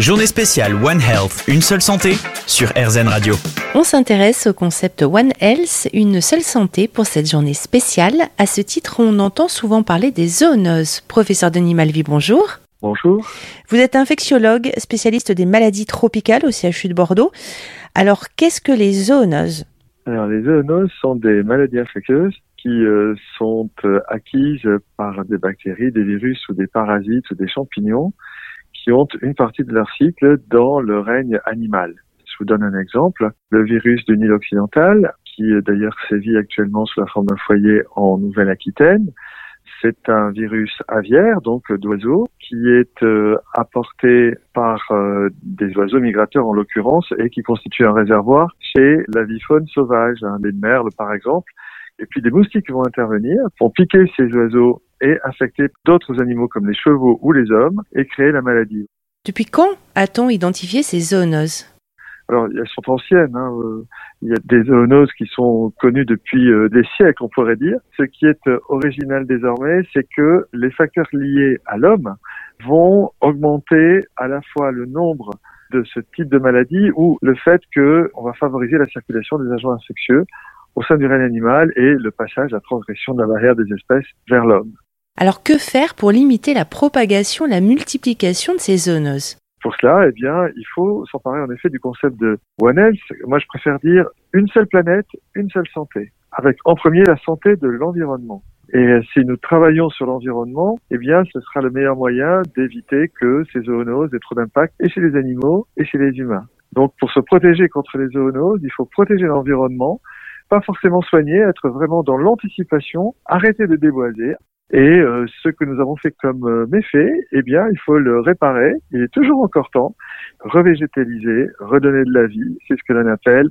Journée spéciale One Health, une seule santé sur RZN Radio. On s'intéresse au concept One Health, une seule santé pour cette journée spéciale. À ce titre, on entend souvent parler des zoonoses. Professeur Denis Malvy, bonjour. Bonjour. Vous êtes infectiologue, spécialiste des maladies tropicales au CHU de Bordeaux. Alors, qu'est-ce que les zoonoses? Alors, les zoonoses sont des maladies infectieuses qui euh, sont euh, acquises par des bactéries, des virus ou des parasites ou des champignons qui ont une partie de leur cycle dans le règne animal. Je vous donne un exemple. Le virus du Nil occidental, qui d'ailleurs sévit actuellement sous la forme d'un foyer en Nouvelle-Aquitaine, c'est un virus aviaire, donc d'oiseaux, qui est euh, apporté par euh, des oiseaux migrateurs en l'occurrence et qui constitue un réservoir chez la faune sauvage, hein, les merles par exemple. Et puis des moustiques vont intervenir, vont piquer ces oiseaux et infecter d'autres animaux comme les chevaux ou les hommes et créer la maladie. Depuis quand a-t-on identifié ces zoonoses? Alors, elles sont anciennes. Hein, euh, il y a des zoonoses qui sont connues depuis euh, des siècles, on pourrait dire. Ce qui est euh, original désormais, c'est que les facteurs liés à l'homme vont augmenter à la fois le nombre de ce type de maladie ou le fait qu'on va favoriser la circulation des agents infectieux au sein du règne animal et le passage, la transgression de la barrière des espèces vers l'homme. Alors que faire pour limiter la propagation, la multiplication de ces zoonoses? Pour cela, eh bien, il faut s'emparer en effet du concept de One Health. Moi, je préfère dire une seule planète, une seule santé, avec en premier la santé de l'environnement. Et si nous travaillons sur l'environnement, eh bien, ce sera le meilleur moyen d'éviter que ces zoonoses aient trop d'impact et chez les animaux et chez les humains. Donc, pour se protéger contre les zoonoses, il faut protéger l'environnement, pas forcément soigner, être vraiment dans l'anticipation, arrêter de déboiser, et euh, ce que nous avons fait comme euh, méfait, eh bien, il faut le réparer. Il est toujours encore temps. Revégétaliser, redonner de la vie, c'est ce que l'on appelle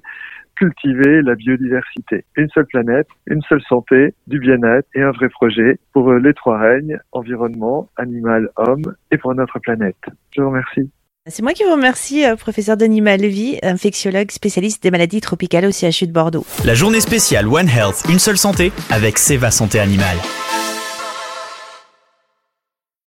cultiver la biodiversité. Une seule planète, une seule santé, du bien-être et un vrai projet pour euh, les trois règnes, environnement, animal, homme et pour notre planète. Je vous remercie. C'est moi qui vous remercie, professeur Denis Malvy, infectiologue spécialiste des maladies tropicales au CHU de Bordeaux. La journée spéciale One Health, une seule santé avec Seva Santé Animale.